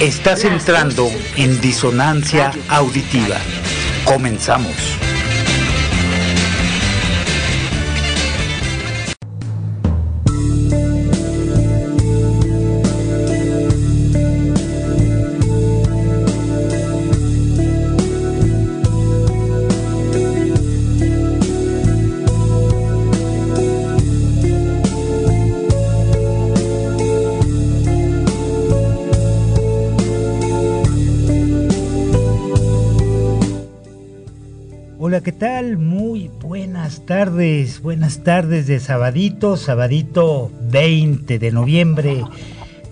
Estás entrando en disonancia auditiva. Comenzamos. Tardes, buenas tardes de sabadito, sabadito 20 de noviembre,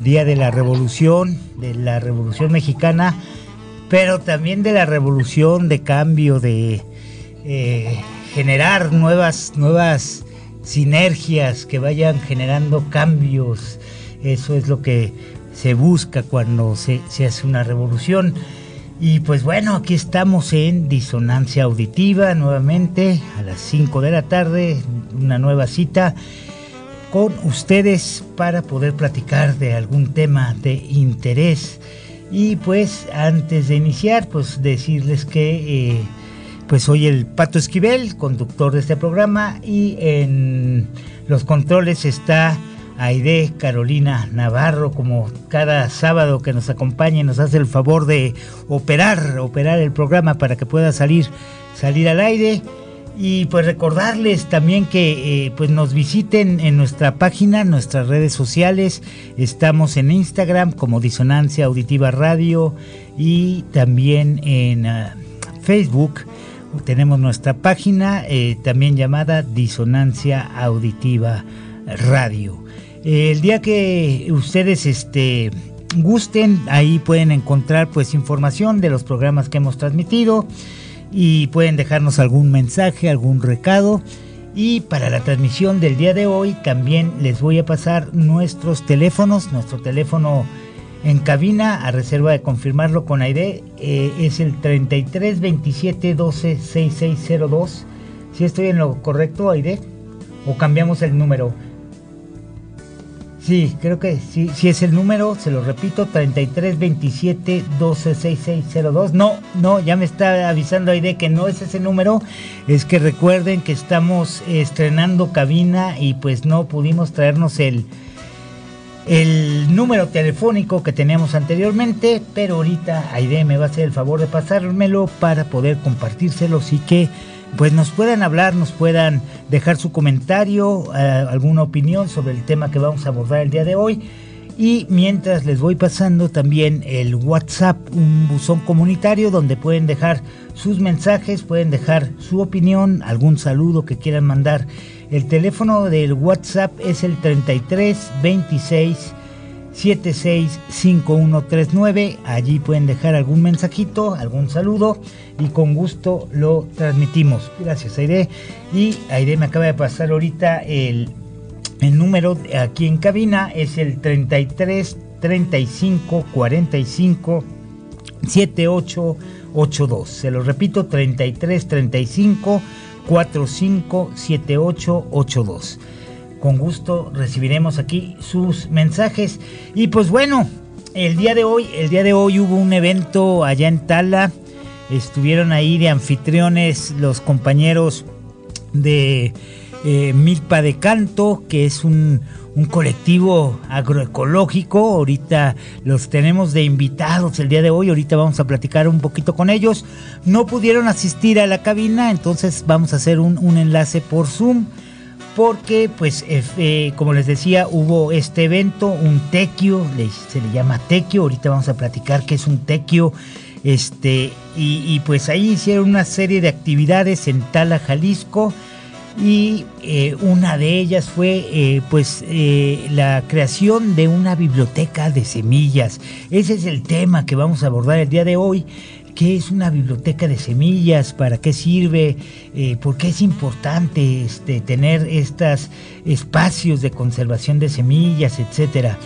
día de la revolución, de la revolución mexicana, pero también de la revolución de cambio, de eh, generar nuevas, nuevas sinergias que vayan generando cambios. Eso es lo que se busca cuando se, se hace una revolución. Y pues bueno, aquí estamos en Disonancia Auditiva nuevamente a las 5 de la tarde, una nueva cita con ustedes para poder platicar de algún tema de interés. Y pues antes de iniciar, pues decirles que eh, pues soy el Pato Esquivel, conductor de este programa y en los controles está Aide Carolina Navarro, como cada sábado que nos acompaña y nos hace el favor de operar, operar el programa para que pueda salir, salir al aire. Y pues recordarles también que eh, pues nos visiten en nuestra página, nuestras redes sociales. Estamos en Instagram como Disonancia Auditiva Radio y también en uh, Facebook. Tenemos nuestra página eh, también llamada Disonancia Auditiva Radio. El día que ustedes este, gusten, ahí pueden encontrar pues información de los programas que hemos transmitido y pueden dejarnos algún mensaje, algún recado. Y para la transmisión del día de hoy también les voy a pasar nuestros teléfonos, nuestro teléfono en cabina a reserva de confirmarlo con Aide eh, es el 33 27 12 6602. Si estoy en lo correcto, Aide, o cambiamos el número. Sí, creo que sí, sí es el número, se lo repito, 3327 126602. No, no, ya me está avisando Aide que no es ese número. Es que recuerden que estamos estrenando cabina y pues no pudimos traernos el, el número telefónico que teníamos anteriormente, pero ahorita Aide me va a hacer el favor de pasármelo para poder compartírselo, y que pues nos puedan hablar, nos puedan dejar su comentario, eh, alguna opinión sobre el tema que vamos a abordar el día de hoy. Y mientras les voy pasando también el WhatsApp, un buzón comunitario donde pueden dejar sus mensajes, pueden dejar su opinión, algún saludo que quieran mandar. El teléfono del WhatsApp es el 33 26 765139. Allí pueden dejar algún mensajito, algún saludo y con gusto lo transmitimos. Gracias, Aide. Y Aide me acaba de pasar ahorita el, el número aquí en cabina, es el 33 35 45 7882. Se lo repito, 33 35 45 7882 con gusto recibiremos aquí sus mensajes. Y pues bueno, el día de hoy, el día de hoy hubo un evento allá en Tala. Estuvieron ahí de anfitriones los compañeros de eh, Milpa de Canto, que es un, un colectivo agroecológico. Ahorita los tenemos de invitados el día de hoy. Ahorita vamos a platicar un poquito con ellos. No pudieron asistir a la cabina, entonces vamos a hacer un, un enlace por Zoom porque pues eh, como les decía hubo este evento, un tequio, se le llama tequio, ahorita vamos a platicar qué es un tequio, este, y, pues ahí hicieron una serie de actividades en Tala, Jalisco, y eh, una de ellas fue eh, pues la creación de una biblioteca de semillas. Ese es el tema que vamos a abordar el día de hoy qué es una biblioteca de semillas, para qué sirve, eh, por qué es importante este, tener estos espacios de conservación de semillas, etcétera.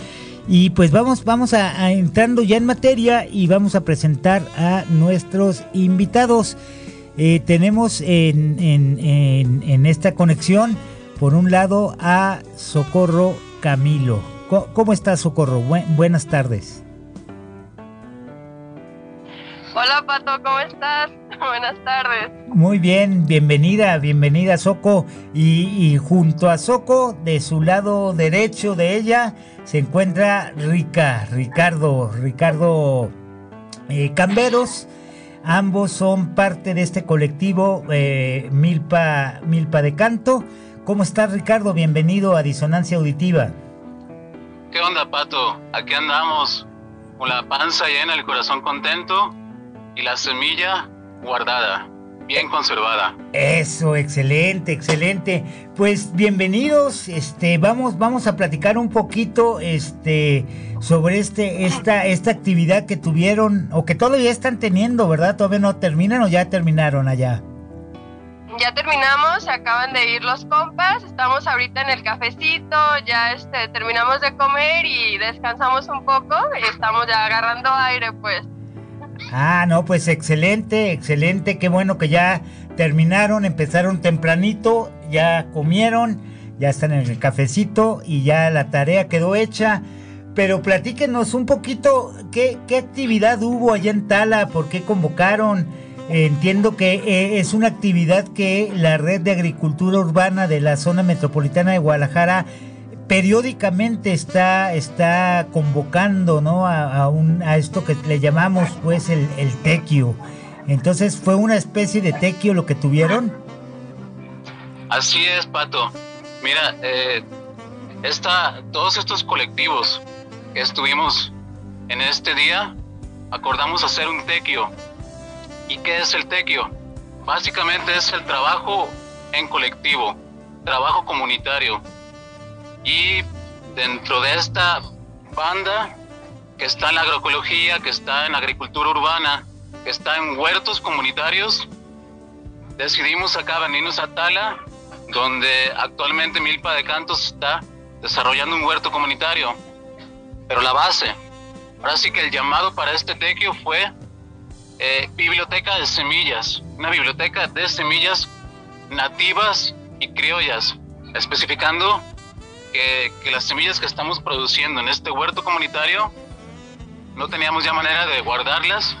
Y pues vamos, vamos a, entrando ya en materia y vamos a presentar a nuestros invitados. Eh, tenemos en, en, esta conexión, por un lado, a Socorro Camilo. ¿Cómo, estás, Socorro? buenas tardes. Hola Pato, ¿cómo estás? Buenas tardes. Muy bien, bienvenida, bienvenida Soco. Y, junto a Soco, de su lado derecho de ella, se encuentra Rica, Ricardo, Ricardo eh, Camberos. Ambos son parte de este colectivo eh, Milpa, Milpa de Canto. ¿Cómo estás Ricardo? Bienvenido a Disonancia Auditiva. ¿Qué onda Pato? Aquí andamos con la panza llena, el corazón contento y la semilla guardada, bien conservada. Eso, excelente, excelente. Pues bienvenidos, este, vamos, vamos a platicar un poquito, este, sobre este, esta, esta actividad que tuvieron o que todavía están teniendo, ¿verdad? Todavía no terminan o ya terminaron allá. Ya terminamos, acaban de ir los compas, estamos ahorita en el cafecito, ya este, terminamos de comer y descansamos un poco, estamos ya agarrando aire pues. Ah, no, pues excelente, excelente, qué bueno que ya terminaron, empezaron tempranito, ya comieron, ya están en el cafecito y ya la tarea quedó hecha. Pero platíquenos un poquito qué, qué actividad hubo allá en Tala, por qué convocaron. Entiendo que eh, es una actividad que la Red de Agricultura Urbana de la zona metropolitana de Guadalajara periódicamente está, está convocando ¿no? a, un, a esto que le llamamos pues el, tequio. Entonces, ¿fue una especie de tequio lo que tuvieron? Así es, Pato. Mira, eh, todos estos colectivos que estuvimos en este día, acordamos hacer un tequio. ¿Y qué es el tequio? Básicamente es el trabajo en colectivo, trabajo comunitario y dentro de esta banda que está en agroecología, que está en agricultura urbana, que está en huertos comunitarios, decidimos acá venirnos a Tala, donde actualmente Milpa de Cantos está desarrollando un huerto comunitario. Pero la base, ahora sí que el llamado para este tequio fue eh, biblioteca de semillas, una biblioteca de semillas nativas y criollas, especificando que, las semillas que estamos produciendo en este huerto comunitario no teníamos ya manera de guardarlas.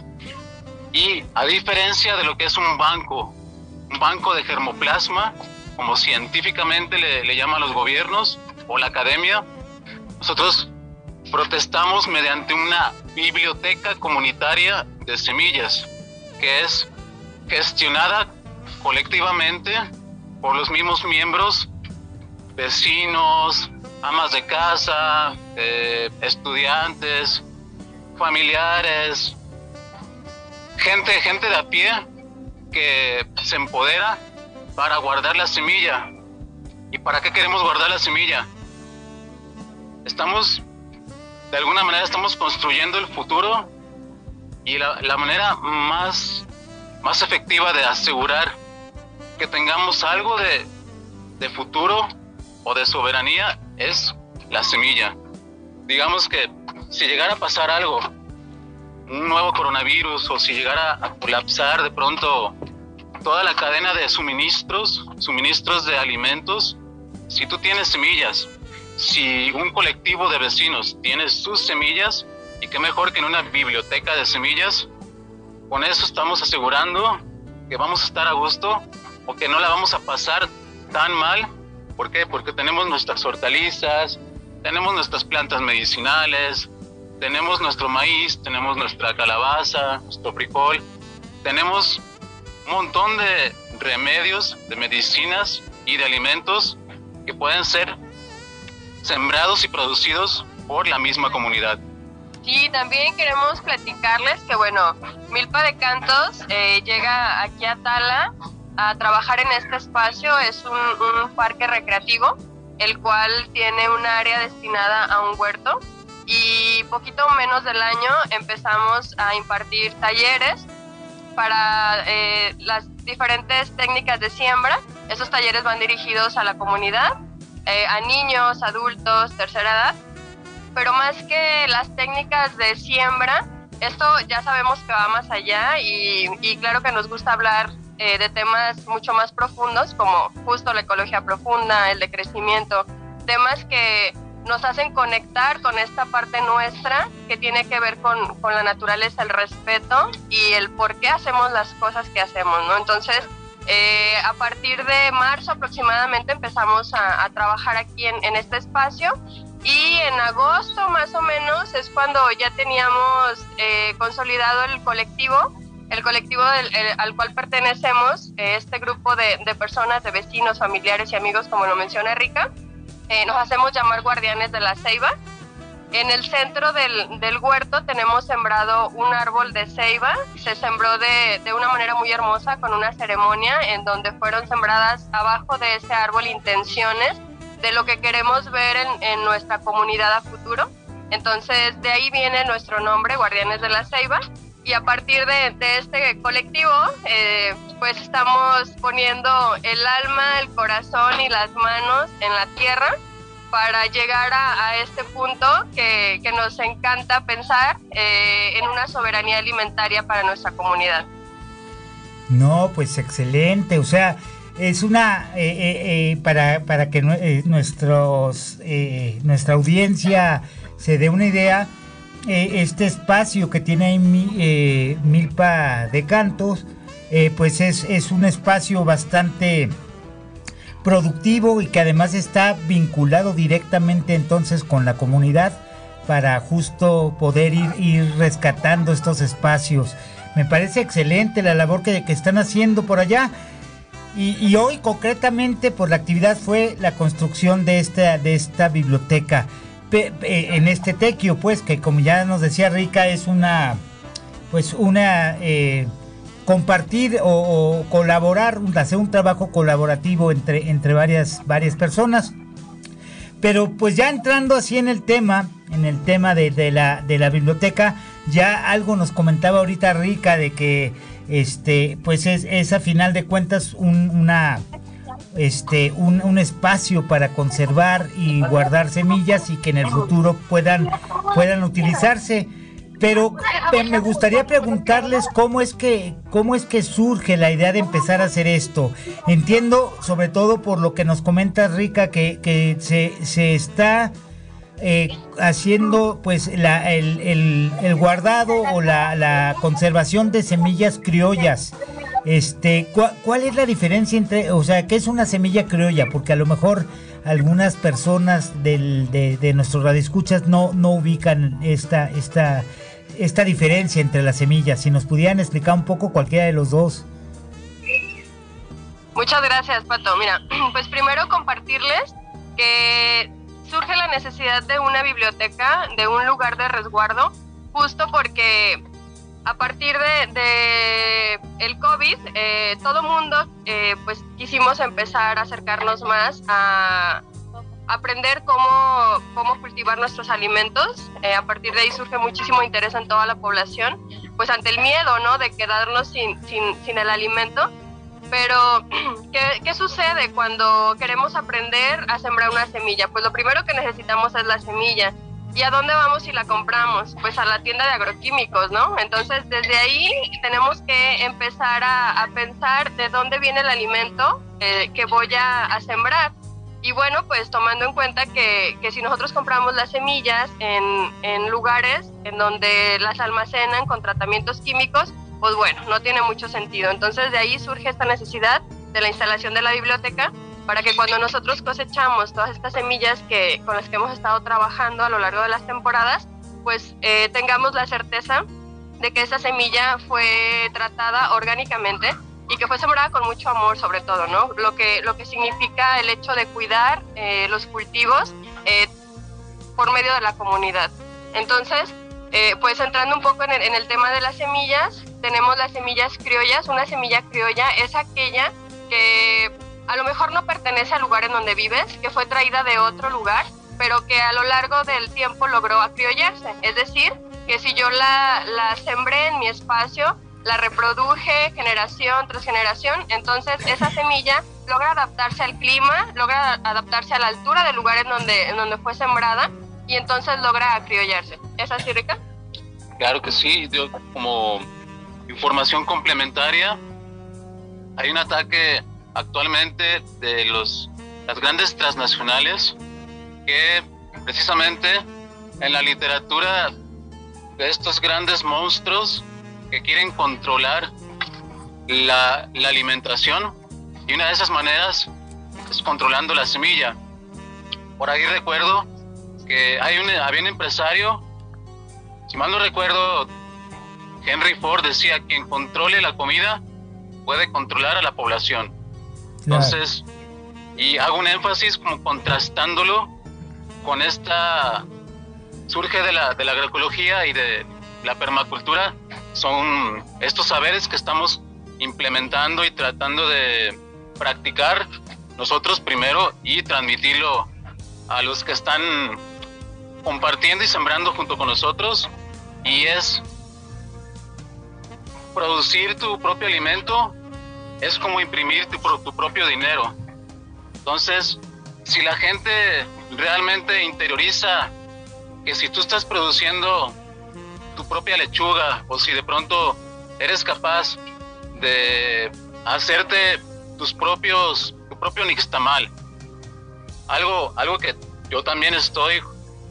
Y a diferencia de lo que es un banco, un banco de germoplasma, como científicamente le, le llaman los gobiernos o la academia, nosotros protestamos mediante una biblioteca comunitaria de semillas que es gestionada colectivamente por los mismos miembros vecinos, amas de casa, eh, estudiantes, familiares, gente, gente de a pie que se empodera para guardar la semilla. ¿Y para qué queremos guardar la semilla? Estamos, de alguna manera, estamos construyendo el futuro y la, la manera más, más efectiva de asegurar que tengamos algo de, de futuro o de soberanía es la semilla. Digamos que si llegara a pasar algo, un nuevo coronavirus o si llegara a colapsar de pronto toda la cadena de suministros, suministros de alimentos, si tú tienes semillas, si un colectivo de vecinos tiene sus semillas, y qué mejor que en una biblioteca de semillas, con eso estamos asegurando que vamos a estar a gusto o que no la vamos a pasar tan mal ¿Por qué? Porque tenemos nuestras hortalizas, tenemos nuestras plantas medicinales, tenemos nuestro maíz, tenemos nuestra calabaza, nuestro frijol, tenemos un montón de remedios, de medicinas y de alimentos que pueden ser sembrados y producidos por la misma comunidad. Sí, también queremos platicarles que, bueno, Milpa de Cantos eh, llega aquí a Tala trabajar en este espacio. Es un, parque recreativo, el cual tiene un área destinada a un huerto y poquito menos del año empezamos a impartir talleres para eh, las diferentes técnicas de siembra. Esos talleres van dirigidos a la comunidad, eh, a niños, adultos, tercera edad, pero más que las técnicas de siembra, esto ya sabemos que va más allá y, y claro que nos gusta hablar eh, de temas mucho más profundos, como justo la ecología profunda, el decrecimiento, temas que nos hacen conectar con esta parte nuestra que tiene que ver con, con, la naturaleza, el respeto y el por qué hacemos las cosas que hacemos, ¿no? Entonces, eh, a partir de marzo aproximadamente empezamos a, trabajar aquí en, en, este espacio y en agosto más o menos es cuando ya teníamos eh, consolidado el colectivo, el colectivo al cual pertenecemos, eh, este grupo de, personas, de vecinos, familiares y amigos, como lo menciona Rica. nos hacemos llamar guardianes de la ceiba en el centro del, huerto tenemos sembrado un árbol de ceiba. Se sembró de, de, una manera muy hermosa con una ceremonia en donde fueron sembradas abajo de ese árbol intenciones de lo que queremos ver en, en nuestra comunidad a futuro. Entonces de ahí viene nuestro nombre, Guardianes de la Ceiba. Y a partir de, este colectivo, eh, pues estamos poniendo el alma, el corazón y las manos en la tierra para llegar a, este punto que, nos encanta pensar eh, en una soberanía alimentaria para nuestra comunidad. No, pues excelente, o sea, es una, eh, eh, para, para, que nuestros, nuestra audiencia se dé una idea, este espacio que tiene ahí Milpa de Cantos, pues es, es un espacio bastante productivo y que además está vinculado directamente entonces con la comunidad para justo poder ir, ir rescatando estos espacios. Me parece excelente la labor que, que están haciendo por allá. Y, hoy concretamente por la actividad fue la construcción de esta, de esta biblioteca en este tequio, pues que como ya nos decía Rica es una, pues una eh, compartir o, colaborar, hacer un trabajo colaborativo entre, entre varias, varias personas. Pero pues ya entrando así en el tema, en el tema de, la, de la biblioteca, ya algo nos comentaba ahorita Rica de que este pues es, a final de cuentas un, una este un, un, espacio para conservar y guardar semillas y que en el futuro puedan puedan utilizarse pero me gustaría preguntarles cómo es que cómo es que surge la idea de empezar a hacer esto. Entiendo, sobre todo por lo que nos comenta Rica, que, que se, se está eh, haciendo pues la, el, el, guardado o la, la, conservación de semillas criollas. Este, ¿cuál, es la diferencia entre, o sea, qué es una semilla criolla? Porque a lo mejor algunas personas del, de, de nuestros radioescuchas no, no ubican esta, esta esta diferencia entre las semillas. Si nos pudieran explicar un poco cualquiera de los dos. Muchas gracias, Pato. Mira, pues primero compartirles que surge la necesidad de una biblioteca, de un lugar de resguardo, justo porque a partir de, el COVID, eh, todo mundo eh, pues quisimos empezar a acercarnos más a, aprender cómo, cómo cultivar nuestros alimentos. Eh, a partir de ahí surge muchísimo interés en toda la población, pues ante el miedo, ¿no? De quedarnos sin, sin, sin el alimento. Pero, ¿qué, ¿qué, sucede cuando queremos aprender a sembrar una semilla? Pues lo primero que necesitamos es la semilla. ¿Y a dónde vamos si la compramos? Pues a la tienda de agroquímicos, ¿no? Entonces, desde ahí tenemos que empezar a, pensar de dónde viene el alimento eh, que voy a, a sembrar y bueno, pues tomando en cuenta que, que si nosotros compramos las semillas en, en, lugares en donde las almacenan con tratamientos químicos, pues bueno, no tiene mucho sentido. Entonces de ahí surge esta necesidad de la instalación de la biblioteca para que cuando nosotros cosechamos todas estas semillas que, con las que hemos estado trabajando a lo largo de las temporadas, pues eh, tengamos la certeza de que esa semilla fue tratada orgánicamente y que fue sembrada con mucho amor sobre todo, ¿no? Lo que, lo que significa el hecho de cuidar eh, los cultivos eh, por medio de la comunidad. Entonces, eh, pues entrando un poco en el, en el, tema de las semillas, tenemos las semillas criollas. Una semilla criolla es aquella que a lo mejor no pertenece al lugar en donde vives, que fue traída de otro lugar, pero que a lo largo del tiempo logró acriollarse. Es decir, que si yo la, la sembré en mi espacio, la reproduje generación tras generación, entonces esa semilla logra adaptarse al clima, logra adaptarse a la altura del lugar en donde, en donde fue sembrada y entonces logra acriollarse. ¿Es así, Rica? Claro que sí, yo, como información complementaria, hay un ataque actualmente de los, las grandes transnacionales que precisamente en la literatura de estos grandes monstruos que quieren controlar la, la alimentación y una de esas maneras es controlando la semilla. Por ahí recuerdo que hay un, había un empresario, si mal no recuerdo, Henry Ford decía, quien controle la comida puede controlar a la población. Entonces, y hago un énfasis como contrastándolo con esta, surge de la, de la agroecología y de la permacultura, son estos saberes que estamos implementando y tratando de practicar nosotros primero y transmitirlo a los que están compartiendo y sembrando junto con nosotros. Y es producir tu propio alimento es como imprimir tu, tu propio dinero. Entonces, si la gente realmente interioriza que si tú estás produciendo tu propia lechuga o si de pronto eres capaz de hacerte tus propios tu propio nixtamal algo algo que yo también estoy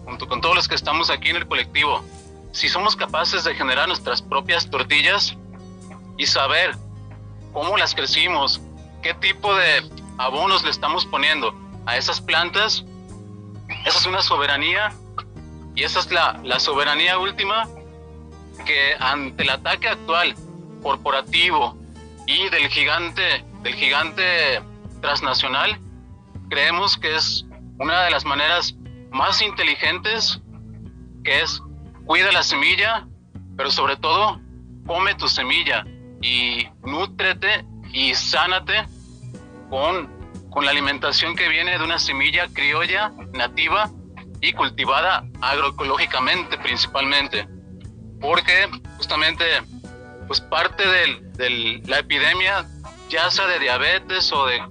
junto con todos los que estamos aquí en el colectivo si somos capaces de generar nuestras propias tortillas y saber cómo las crecimos, qué tipo de abonos le estamos poniendo a esas plantas, esa es una soberanía y esa es la, la soberanía última que ante el ataque actual corporativo y del gigante, del gigante transnacional, creemos que es una de las maneras más inteligentes, que es cuida la semilla, pero sobre todo come tu semilla y nútrete y sánate con, con la alimentación que viene de una semilla criolla, nativa y cultivada agroecológicamente principalmente. Porque justamente pues parte de la epidemia, ya sea de diabetes o de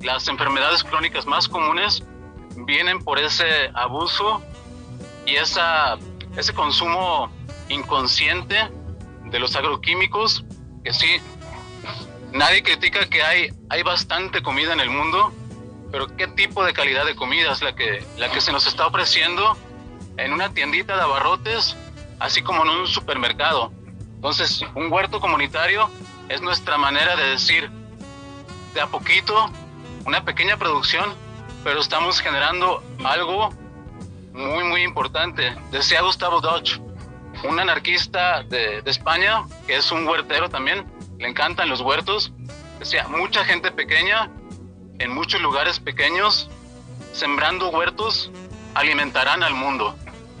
las enfermedades crónicas más comunes, vienen por ese abuso y esa, ese consumo inconsciente de los agroquímicos que sí, nadie critica que hay, hay bastante comida en el mundo, pero ¿qué tipo de calidad de comida es la que, la que se nos está ofreciendo en una tiendita de abarrotes, así como en un supermercado? Entonces, un huerto comunitario es nuestra manera de decir, de a poquito, una pequeña producción, pero estamos generando algo muy, muy importante. Decía Gustavo Dodge, un anarquista de, España, que es un huertero también, le encantan los huertos. Decía, mucha gente pequeña, en muchos lugares pequeños, sembrando huertos, alimentarán al mundo.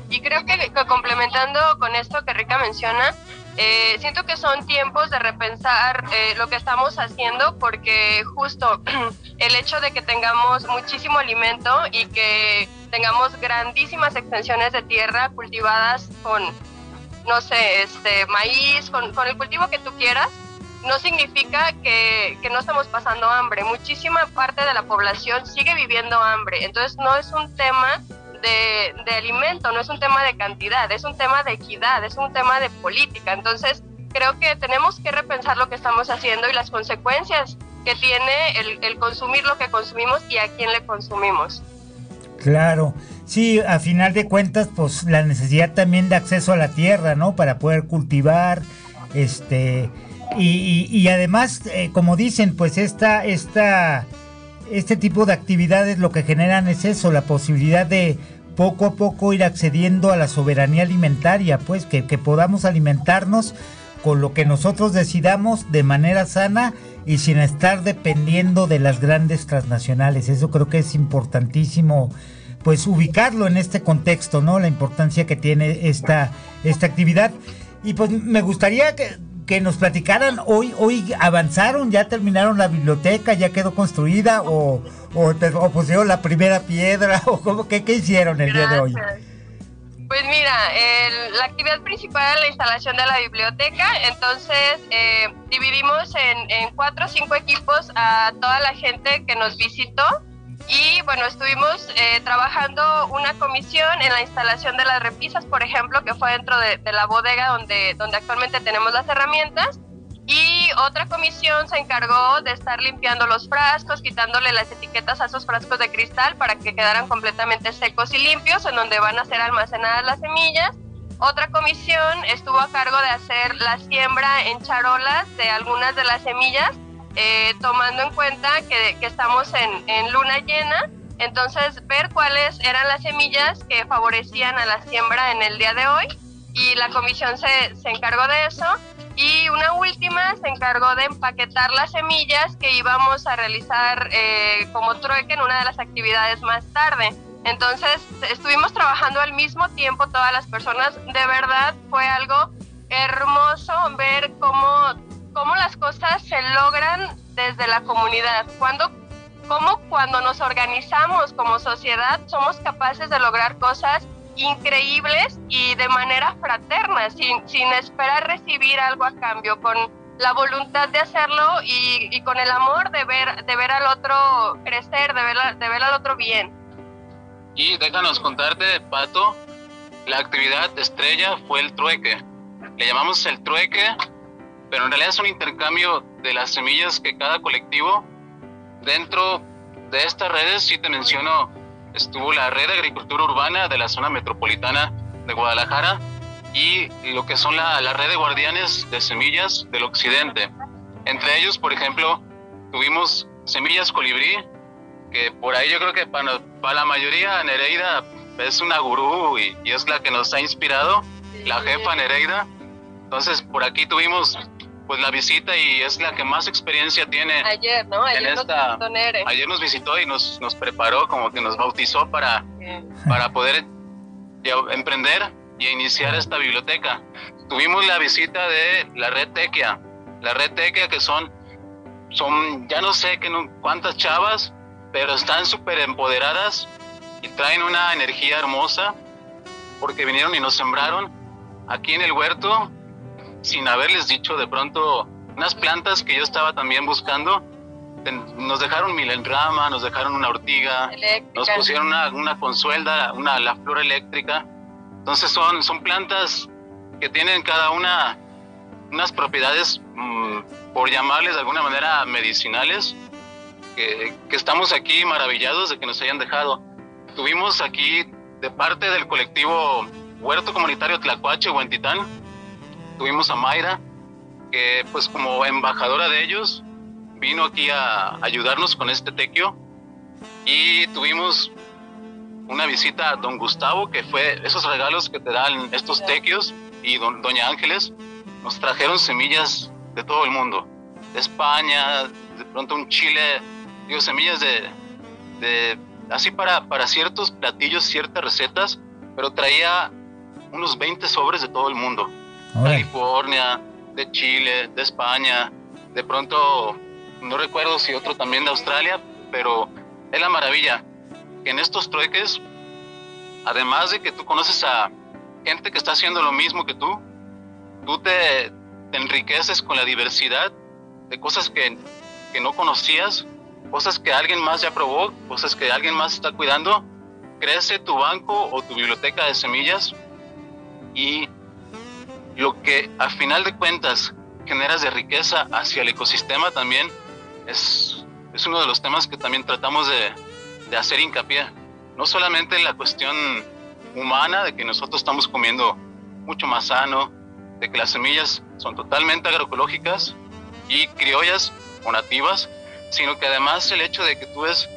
Y creo que, complementando con esto que Rica menciona, eh, siento que son tiempos de repensar eh, lo que estamos haciendo porque justo el hecho de que tengamos muchísimo alimento y que tengamos grandísimas extensiones de tierra cultivadas con no sé, este, maíz, con, el cultivo que tú quieras, no significa que, no estamos pasando hambre. Muchísima parte de la población sigue viviendo hambre. Entonces no es un tema de, de, alimento, no es un tema de cantidad, es un tema de equidad, es un tema de política. Entonces creo que tenemos que repensar lo que estamos haciendo y las consecuencias que tiene el, el consumir lo que consumimos y a quién le consumimos. Claro. Sí, a final de cuentas, pues la necesidad también de acceso a la tierra, ¿no? Para poder cultivar, este, y, además, eh, como dicen, pues esta, esta, este tipo de actividades lo que generan es eso, la posibilidad de poco a poco ir accediendo a la soberanía alimentaria, pues que, que podamos alimentarnos con lo que nosotros decidamos de manera sana y sin estar dependiendo de las grandes transnacionales. Eso creo que es importantísimo pues ubicarlo en este contexto, ¿no? La importancia que tiene esta, esta actividad. Y pues me gustaría que, nos platicaran, hoy, hoy avanzaron, ya terminaron la biblioteca, ya quedó construida o, o, pusieron la primera piedra o cómo, ¿qué, qué hicieron el día de hoy. Pues mira, la actividad principal es la instalación de la biblioteca, entonces eh, dividimos en, en cuatro o cinco equipos a toda la gente que nos visitó y bueno, estuvimos eh, trabajando una comisión en la instalación de las repisas, por ejemplo, que fue dentro de, la bodega donde, donde actualmente tenemos las herramientas. Y otra comisión se encargó de estar limpiando los frascos, quitándole las etiquetas a esos frascos de cristal para que quedaran completamente secos y limpios, en donde van a ser almacenadas las semillas. Otra comisión estuvo a cargo de hacer la siembra en charolas de algunas de las semillas, eh, tomando en cuenta que, que estamos en, en luna llena entonces, ver cuáles eran las semillas que favorecían a la siembra en el día de hoy y la comisión se, se encargó de eso. Y una última se encargó de empaquetar las semillas que íbamos a realizar eh, como trueque en una de las actividades más tarde. Entonces estuvimos trabajando al mismo tiempo todas las personas. De verdad fue algo hermoso ver cómo, cómo las cosas se logran desde la comunidad. Cuando cómo cuando nos organizamos como sociedad somos capaces de lograr cosas increíbles y de manera fraterna, sin, sin esperar recibir algo a cambio, con la voluntad de hacerlo y, con el amor de ver, de ver al otro crecer, de ver, de ver al otro bien. Y déjanos contarte, Pato, la actividad estrella fue el trueque. Le llamamos el trueque, pero en realidad es un intercambio de las semillas que cada colectivo Dentro de estas redes, sí te menciono, estuvo la red de agricultura urbana de la zona metropolitana de Guadalajara y lo que son la, la red de guardianes de semillas del occidente. Entre ellos, por ejemplo, tuvimos Semillas Colibrí, que por ahí yo creo que para, para la mayoría Nereida es una gurú y, y, es la que nos ha inspirado, la jefa Nereida. Entonces, por aquí tuvimos pues la visita y es la que más experiencia tiene. Ayer, ¿no? Ayer, nos, visitó ayer nos visitó y nos, nos preparó, como que nos bautizó para, para poder emprender y iniciar esta biblioteca. Tuvimos la visita de la red Tequia, la red Tequia que son, son ya no sé qué, cuántas chavas, pero están súper empoderadas y traen una energía hermosa porque vinieron y nos sembraron aquí en el huerto sin haberles dicho de pronto unas plantas que yo estaba también buscando. Nos dejaron milenrama, nos dejaron una ortiga, nos pusieron una, una consuelda, una, la flor eléctrica. Entonces son, son plantas que tienen cada una unas propiedades, mm, por llamarles de alguna manera, medicinales, que, que, estamos aquí maravillados de que nos hayan dejado. Tuvimos aquí, de parte del colectivo Huerto Comunitario Tlacuache, Huentitán, tuvimos a Mayra, que pues como embajadora de ellos vino aquí a ayudarnos con este tequio. Y tuvimos una visita a don Gustavo, que fue esos regalos que te dan estos tequios y doña Ángeles, nos trajeron semillas de todo el mundo, de España, de pronto un chile, digo, semillas de, de así para, para ciertos platillos, ciertas recetas, pero traía unos 20 sobres de todo el mundo. California, de Chile, de España, de pronto, no recuerdo si otro también de Australia, pero es la maravilla que en estos trueques, además de que tú conoces a gente que está haciendo lo mismo que tú, tú te, enriqueces con la diversidad de cosas que, que no conocías, cosas que alguien más ya probó, cosas que alguien más está cuidando, crece tu banco o tu biblioteca de semillas y lo que a final de cuentas generas de riqueza hacia el ecosistema también es, es uno de los temas que también tratamos de, de hacer hincapié. No solamente en la cuestión humana, de que nosotros estamos comiendo mucho más sano, de que las semillas son totalmente agroecológicas y criollas o nativas, sino que además el hecho de que tú ves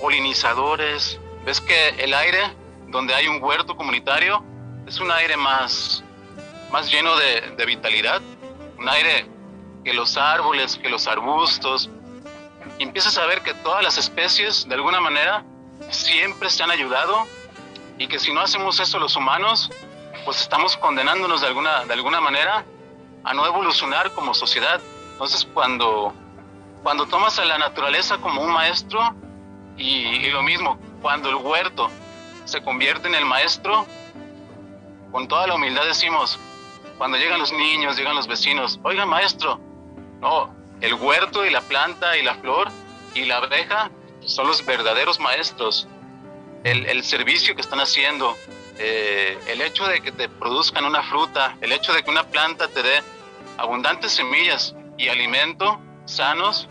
polinizadores, ves que el aire donde hay un huerto comunitario es un aire más, más lleno de, vitalidad, un aire que los árboles, que los arbustos, y empiezas a ver que todas las especies de alguna manera siempre se han ayudado y que si no hacemos eso los humanos, pues estamos condenándonos de alguna, de alguna manera a no evolucionar como sociedad. Entonces cuando, cuando tomas a la naturaleza como un maestro y, y lo mismo, cuando el huerto se convierte en el maestro, con toda la humildad decimos, cuando llegan los niños, llegan los vecinos, oiga maestro, no, el huerto y la planta y la flor y la abeja son los verdaderos maestros. El, servicio que están haciendo, eh, el hecho de que te produzcan una fruta, el hecho de que una planta te dé abundantes semillas y alimento sanos,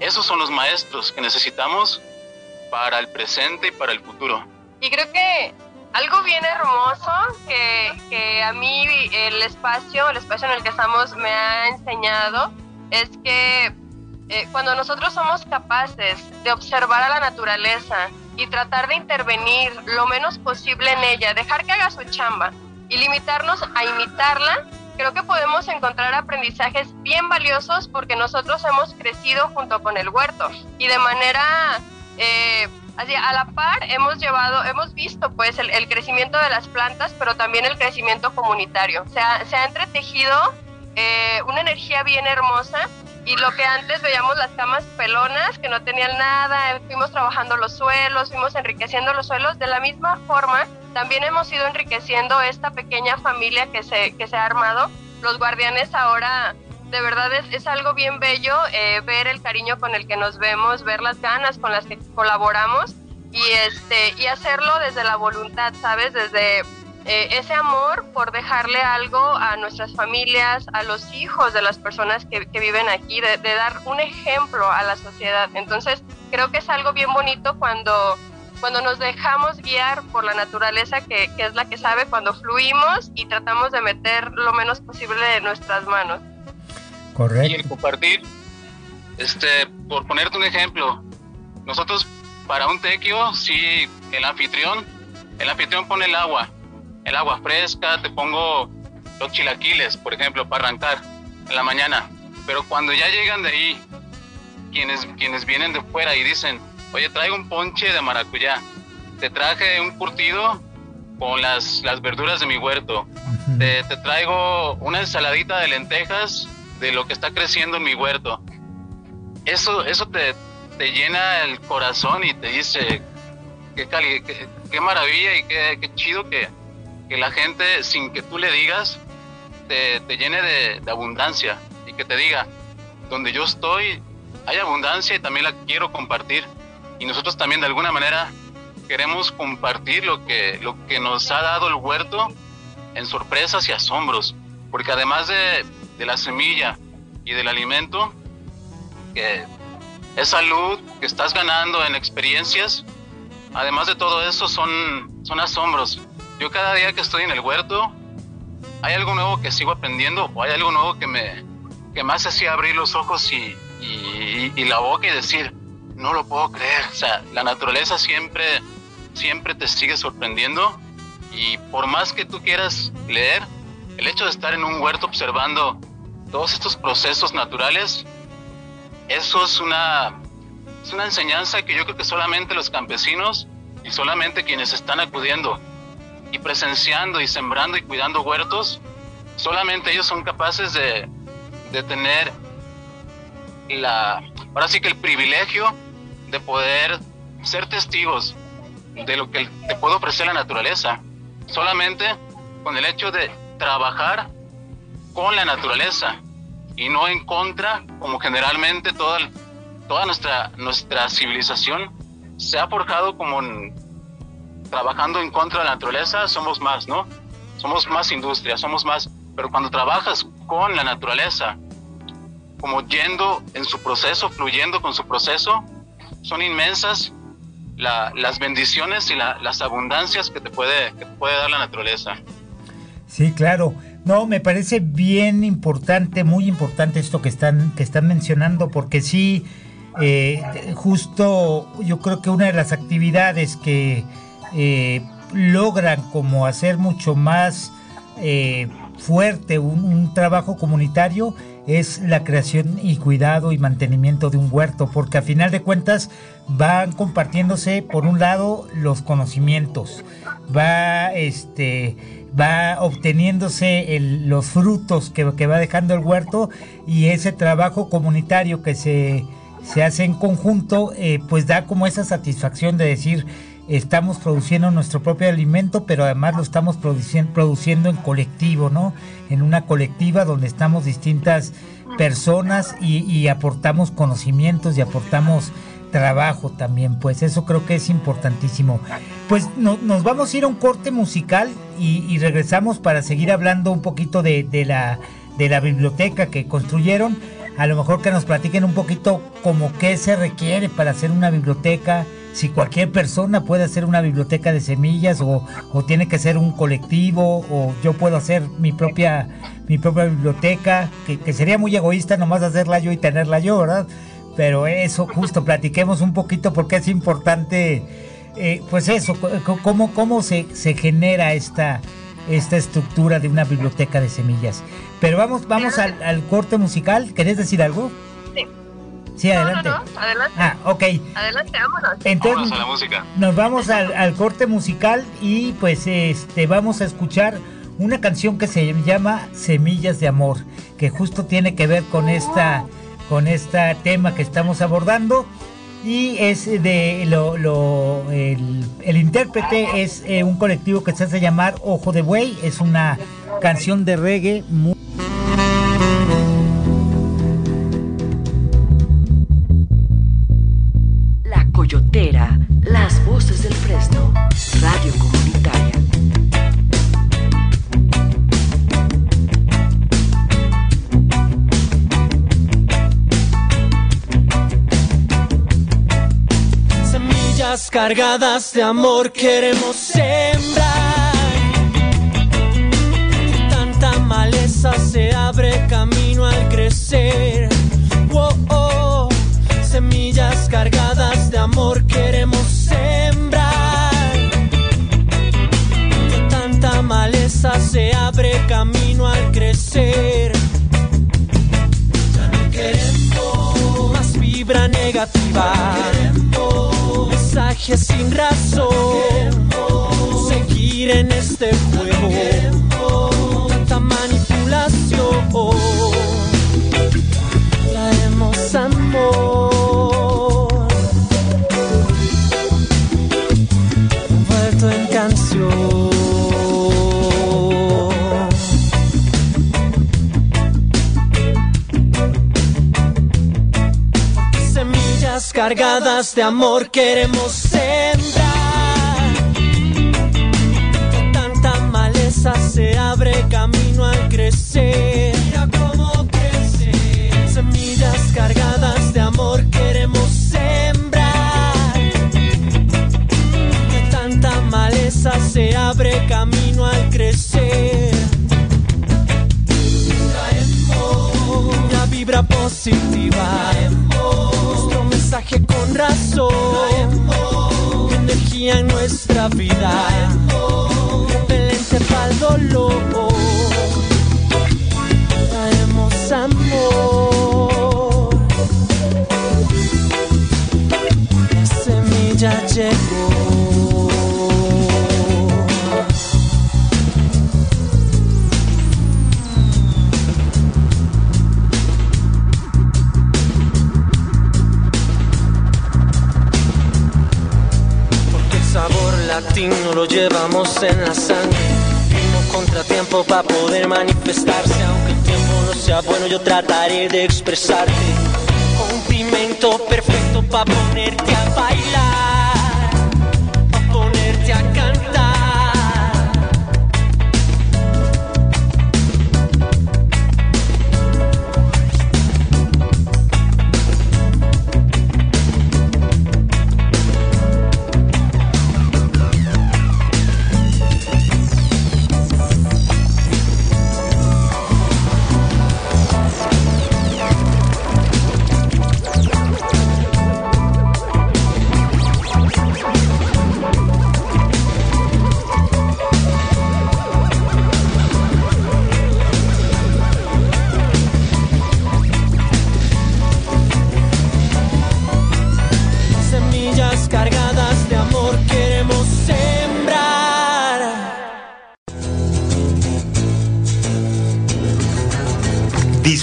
esos son los maestros que necesitamos para el presente y para el futuro. Y creo que algo bien hermoso que, que, a mí el espacio, el espacio en el que estamos me ha enseñado es que eh, cuando nosotros somos capaces de observar a la naturaleza y tratar de intervenir lo menos posible en ella, dejar que haga su chamba y limitarnos a imitarla, creo que podemos encontrar aprendizajes bien valiosos porque nosotros hemos crecido junto con el huerto y de manera eh, Así, a la par hemos llevado, hemos visto pues el, crecimiento de las plantas, pero también el crecimiento comunitario. Se ha, se ha entretejido eh, una energía bien hermosa y lo que antes veíamos las camas pelonas que no tenían nada, fuimos trabajando los suelos, fuimos enriqueciendo los suelos, de la misma forma también hemos ido enriqueciendo esta pequeña familia que se, que se ha armado. Los guardianes ahora de verdad es, es algo bien bello eh, ver el cariño con el que nos vemos, ver las ganas con las que colaboramos y, este, y hacerlo desde la voluntad, ¿sabes? Desde eh, ese amor por dejarle algo a nuestras familias, a los hijos de las personas que, viven aquí, de, de, dar un ejemplo a la sociedad. Entonces, creo que es algo bien bonito cuando, cuando nos dejamos guiar por la naturaleza, que, que es la que sabe, cuando fluimos y tratamos de meter lo menos posible de nuestras manos. Correcto. Y el compartir, este, por ponerte un ejemplo, nosotros para un tequio, sí, el anfitrión, el anfitrión pone el agua, el agua fresca, te pongo los chilaquiles, por ejemplo, para arrancar en la mañana. Pero cuando ya llegan de ahí, quienes, quienes vienen de fuera y dicen, oye, traigo un ponche de maracuyá, te traje un curtido con las, las verduras de mi huerto, te, te, traigo una ensaladita de lentejas de lo que está creciendo en mi huerto. Eso, eso te, te llena el corazón y te dice qué, qué, maravilla y qué, qué chido que, que, la gente, sin que tú le digas, te, te llene de, de, abundancia y que te diga, donde yo estoy hay abundancia y también la quiero compartir. Y nosotros también de alguna manera queremos compartir lo que, lo que nos ha dado el huerto en sorpresas y asombros. Porque además de, de la semilla y del alimento, que es salud que estás ganando en experiencias. Además de todo eso, son, son asombros. Yo cada día que estoy en el huerto, hay algo nuevo que sigo aprendiendo o hay algo nuevo que me, que me hace así abrir los ojos y, y, y, la boca y decir, no lo puedo creer. O sea, la naturaleza siempre, siempre te sigue sorprendiendo y por más que tú quieras leer, el hecho de estar en un huerto observando todos estos procesos naturales, eso es una, es una enseñanza que yo creo que solamente los campesinos y solamente quienes están acudiendo y presenciando y sembrando y cuidando huertos, solamente ellos son capaces de, de tener la, ahora sí que el privilegio de poder ser testigos de lo que te puede ofrecer la naturaleza. Solamente con el hecho de trabajar con la naturaleza y no en contra, como generalmente toda, toda nuestra, nuestra civilización se ha forjado como trabajando en contra de la naturaleza, somos más, ¿no? Somos más industria, somos más, pero cuando trabajas con la naturaleza, como yendo en su proceso, fluyendo con su proceso, son inmensas la, las bendiciones y la, las abundancias que te, puede, que te puede dar la naturaleza. Sí, claro. No, me parece bien importante, muy importante esto que están, que están mencionando, porque sí, eh, justo yo creo que una de las actividades que eh, logran como hacer mucho más eh, fuerte un, un, trabajo comunitario es la creación y cuidado y mantenimiento de un huerto, porque a final de cuentas van compartiéndose por un lado los conocimientos, va este va obteniéndose el, los frutos que, va dejando el huerto y ese trabajo comunitario que se, se hace en conjunto, eh, pues da como esa satisfacción de decir, estamos produciendo nuestro propio alimento, pero además lo estamos produciendo, produciendo en colectivo, ¿no? En una colectiva donde estamos distintas personas y aportamos conocimientos y aportamos trabajo también, pues eso creo que es importantísimo. Pues no, nos vamos a ir a un corte musical y, regresamos para seguir hablando un poquito de, la, de la biblioteca que construyeron. a lo mejor que nos platiquen un poquito como qué se requiere para hacer una biblioteca, si cualquier persona puede hacer una biblioteca de semillas o, tiene que ser un colectivo o yo puedo hacer mi propia mi propia biblioteca, que, sería muy egoísta nomás hacerla yo y tenerla yo, ¿verdad? Pero eso, justo, platiquemos un poquito porque es importante, eh, pues eso, cómo, cómo se, se genera esta, esta estructura de una biblioteca de semillas. Pero vamos, vamos al, al corte musical, ¿querés decir algo? Sí, adelante. adelante. Ah, ok. Adelante, vámonos. Entonces, a la música. Nos vamos al, corte musical y pues este vamos a escuchar una canción que se llama Semillas de Amor, que justo tiene que ver con esta con este tema que estamos abordando. Y es de lo, lo el, intérprete es eh, un colectivo que se hace llamar Ojo de Buey, es una canción de reggae muy cargadas de amor queremos sembrar. Tanta maleza se abre camino mensajes sin razón. seguir en este juego. tanta manipulación. Traemos amor. cargadas de amor queremos crecer. Mira cómo crece. Semillas cargadas de amor queremos sembrar. tanta maleza se abre camino al crecer. Traemos una vibra positiva con razón. Energía en nuestra vida. Repelente para el dolor. Amor. La semilla llegó. no lo llevamos en la sangre. Un contratiempo para poder manifestarse. Aunque el sea bueno, yo trataré de expresarte. Un pimento perfecto para ponerte a bailar,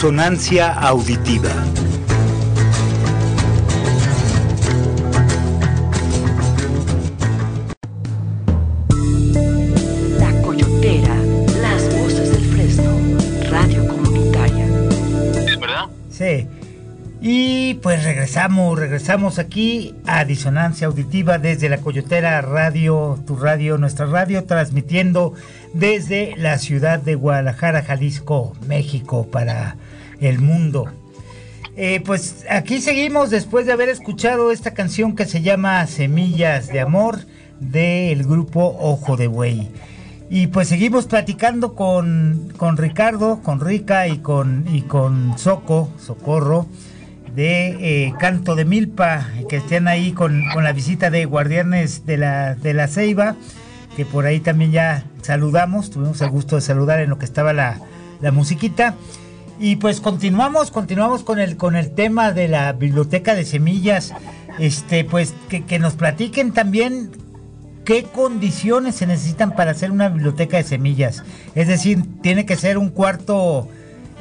Disonancia auditiva. La Coyotera, las voces del Fresno, radio comunitaria. ¿Verdad? Sí. Y pues regresamos, regresamos aquí a Disonancia Auditiva desde la Coyotera Radio, tu radio, nuestra radio, transmitiendo desde la ciudad de Guadalajara, Jalisco, México, para el mundo. Eh, pues aquí seguimos después de haber escuchado esta canción que se llama Semillas de Amor del grupo Ojo de Buey. Y pues seguimos platicando con, con Ricardo, con Rica y con, y con Soco, Socorro, de eh, Canto de Milpa, que estén ahí con, la visita de Guardianes de la, de la Ceiba, que por ahí también ya saludamos, tuvimos el gusto de saludar en lo que estaba la, la musiquita. Y pues continuamos, continuamos con el, con el tema de la biblioteca de semillas. Este, pues que, nos platiquen también qué condiciones se necesitan para hacer una biblioteca de semillas. Es decir, tiene que ser un cuarto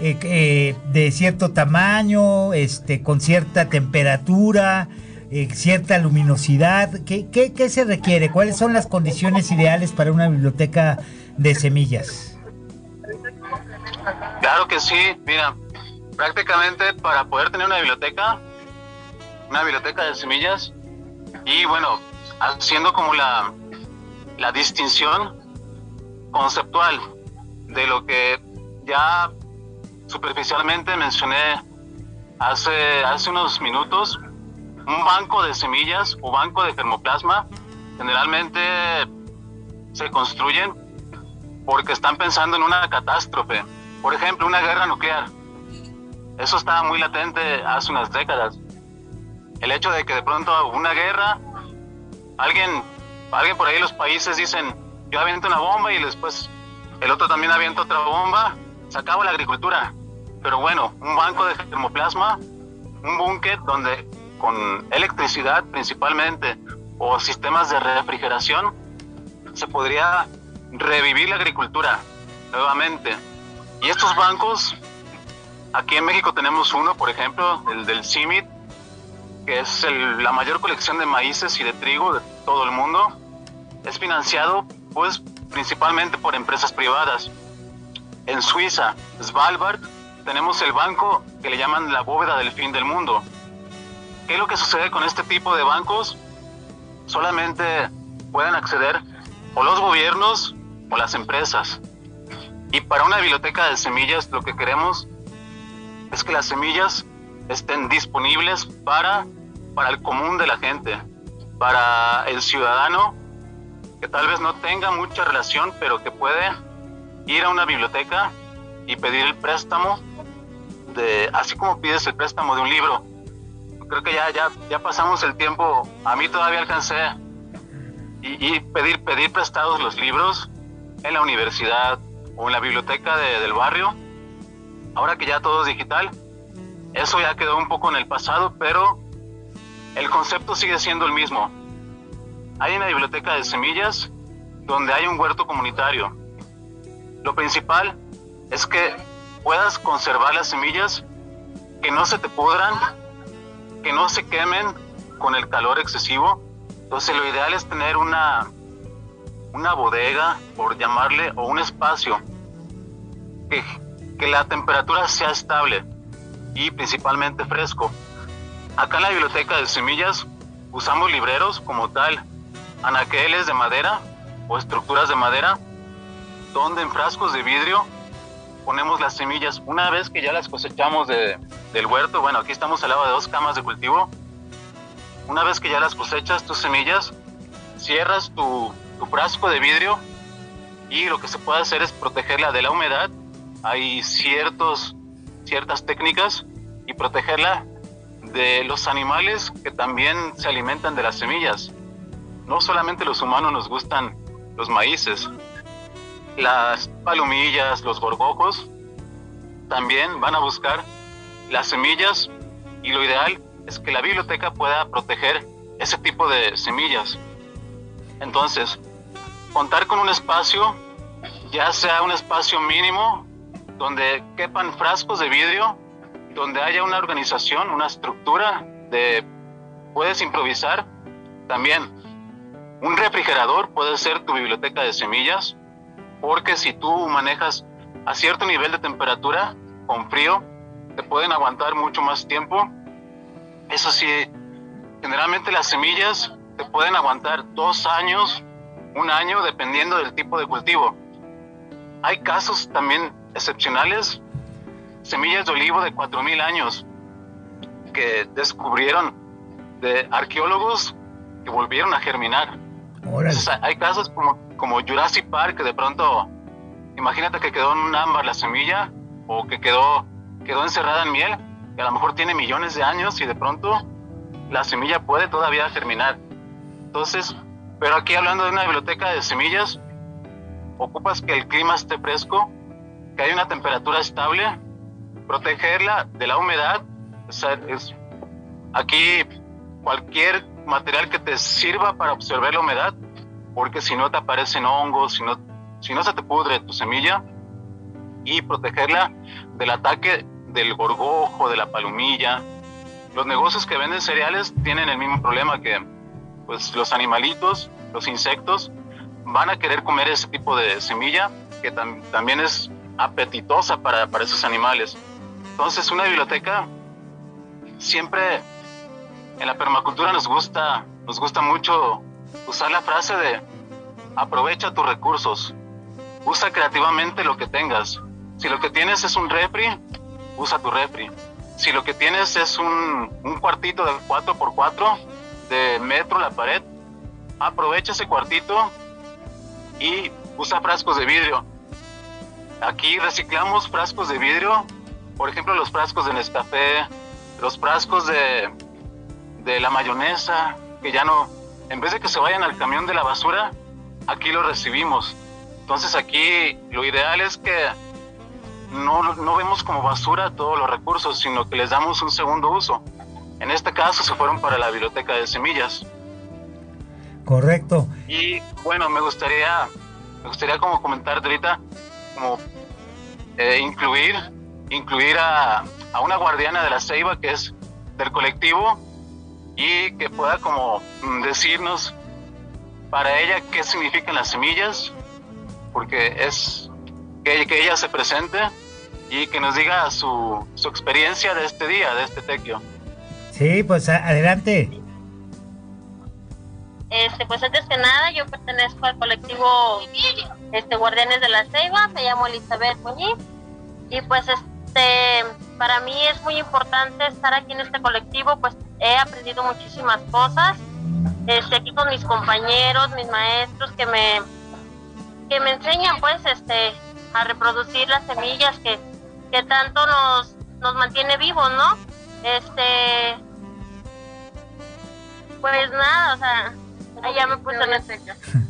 eh, eh, de cierto tamaño, este, con cierta temperatura, eh, cierta luminosidad. ¿Qué, ¿Qué, qué se requiere? ¿Cuáles son las condiciones ideales para una biblioteca de semillas? Claro que sí, mira, prácticamente para poder tener una biblioteca, una biblioteca de semillas, y bueno, haciendo como la, la distinción conceptual de lo que ya superficialmente mencioné hace, hace unos minutos, un banco de semillas o banco de termoplasma generalmente se construyen porque están pensando en una catástrofe por ejemplo, una guerra nuclear. Eso estaba muy latente hace unas décadas. El hecho de que de pronto una guerra, alguien, alguien por ahí los países dicen, yo aviento una bomba y después el otro también avienta otra bomba, se acaba la agricultura. Pero bueno, un banco de termoplasma, un búnker donde con electricidad principalmente o sistemas de refrigeración se podría revivir la agricultura nuevamente y estos bancos, aquí en México tenemos uno, por ejemplo, el del CIMIT, que es la mayor colección de maíces y de trigo de todo el mundo. Es financiado, pues, principalmente por empresas privadas. En Suiza, Svalbard, tenemos el banco que le llaman la bóveda del fin del mundo. ¿Qué es lo que sucede con este tipo de bancos? Solamente pueden acceder o los gobiernos o las empresas. Y para una biblioteca de semillas lo que queremos es que las semillas estén disponibles para, para el común de la gente, para el ciudadano que tal vez no tenga mucha relación, pero que puede ir a una biblioteca y pedir el préstamo, de, así como pides el préstamo de un libro. Creo que ya, ya, ya pasamos el tiempo, a mí todavía alcancé y, y pedir, pedir prestados los libros en la universidad, o en la biblioteca del barrio. Ahora que ya todo es digital, eso ya quedó un poco en el pasado, pero el concepto sigue siendo el mismo. Hay una biblioteca de semillas donde hay un huerto comunitario. Lo principal es que puedas conservar las semillas, que no se te pudran, que no se quemen con el calor excesivo. Entonces lo ideal es tener una, una bodega, por llamarle, o un espacio que, que la temperatura sea estable y principalmente fresco. Acá en la biblioteca de semillas usamos libreros como tal, anaqueles de madera o estructuras de madera, donde en frascos de vidrio ponemos las semillas. Una vez que ya las cosechamos de, del huerto, bueno, aquí estamos al lado de dos camas de cultivo, una vez que ya las cosechas tus semillas, cierras tu, tu frasco de vidrio y lo que se puede hacer es protegerla de la humedad hay ciertos, ciertas técnicas y protegerla de los animales que también se alimentan de las semillas. No solamente los humanos nos gustan los maíces, las palomillas, los gorgojos también van a buscar las semillas y lo ideal es que la biblioteca pueda proteger ese tipo de semillas. Entonces, contar con un espacio, ya sea un espacio mínimo donde quepan frascos de vidrio, donde haya una organización, una estructura de puedes improvisar. También un refrigerador puede ser tu biblioteca de semillas, porque si tú manejas a cierto nivel de temperatura con frío, te pueden aguantar mucho más tiempo. Eso sí, generalmente las semillas te pueden aguantar dos años, un año, dependiendo del tipo de cultivo. Hay casos también excepcionales, semillas de olivo de 4.000 años. que descubrieron de arqueólogos que volvieron a germinar. hay casos como, como Jurassic Park que de pronto, imagínate que quedó en un ámbar la semilla o que quedó, quedó encerrada en miel, que a lo mejor tiene millones de años y de pronto la semilla puede todavía germinar. Entonces, pero aquí hablando de una biblioteca de semillas, ocupas que el clima esté fresco, que haya una temperatura estable, protegerla de la humedad. es, aquí cualquier material que te sirva para absorber la humedad, porque si no te aparecen hongos, si no, si no se te pudre tu semilla, y protegerla del ataque del gorgojo, de la palomilla. Los negocios que venden cereales tienen el mismo problema que pues, los animalitos, los insectos, van a querer comer ese tipo de semilla que también es apetitosa para, para esos animales. Entonces, una biblioteca siempre en la permacultura nos gusta, nos gusta mucho usar la frase de aprovecha tus recursos, usa creativamente lo que tengas. Si lo que tienes es un refri, usa tu refri. Si lo que tienes es un, un cuartito de 4x4 de metro la pared, aprovecha ese cuartito y usa frascos de vidrio. Aquí reciclamos frascos de vidrio, por ejemplo los frascos de Nescafé, los frascos de de la mayonesa, que ya no, en vez de que se vayan al camión de la basura, aquí lo recibimos. Entonces aquí lo ideal es que no, no vemos como basura todos los recursos, sino que les damos un segundo uso. En este caso se fueron para la biblioteca de semillas. Correcto. Y bueno, me gustaría, me gustaría como comentar ahorita, como eh, incluir, incluir a, a una guardiana de la ceiba que es del colectivo y que pueda como mm, decirnos para ella qué significan las semillas, porque es que, que ella se presente y que nos diga su, su experiencia de este día, de este tequio. Sí, pues adelante. Este, pues antes que nada, yo pertenezco al colectivo este, Guardianes de la Ceiba, me llamo Elizabeth Muñiz, y pues este, para mí es muy importante estar aquí en este colectivo, pues he aprendido muchísimas cosas. Este, aquí con mis compañeros, mis maestros que me que me enseñan pues este a reproducir las semillas que, que tanto nos, nos mantiene vivos, ¿no? Este pues nada, o sea, ya me puse en el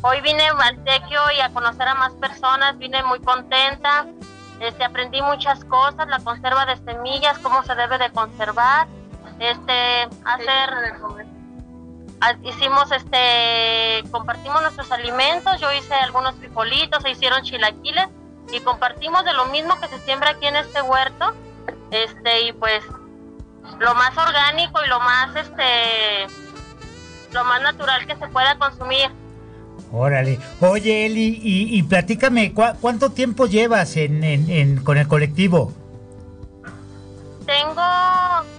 Hoy vine al tequio y a conocer a más personas, vine muy contenta. Este, aprendí muchas cosas, la conserva de semillas, cómo se debe de conservar este hacer hicimos este compartimos nuestros alimentos yo hice algunos frijolitos se hicieron chilaquiles y compartimos de lo mismo que se siembra aquí en este huerto este y pues lo más orgánico y lo más este lo más natural que se pueda consumir Órale. Oye, Eli, y, platícame, ¿cuánto tiempo llevas en, con el colectivo? Tengo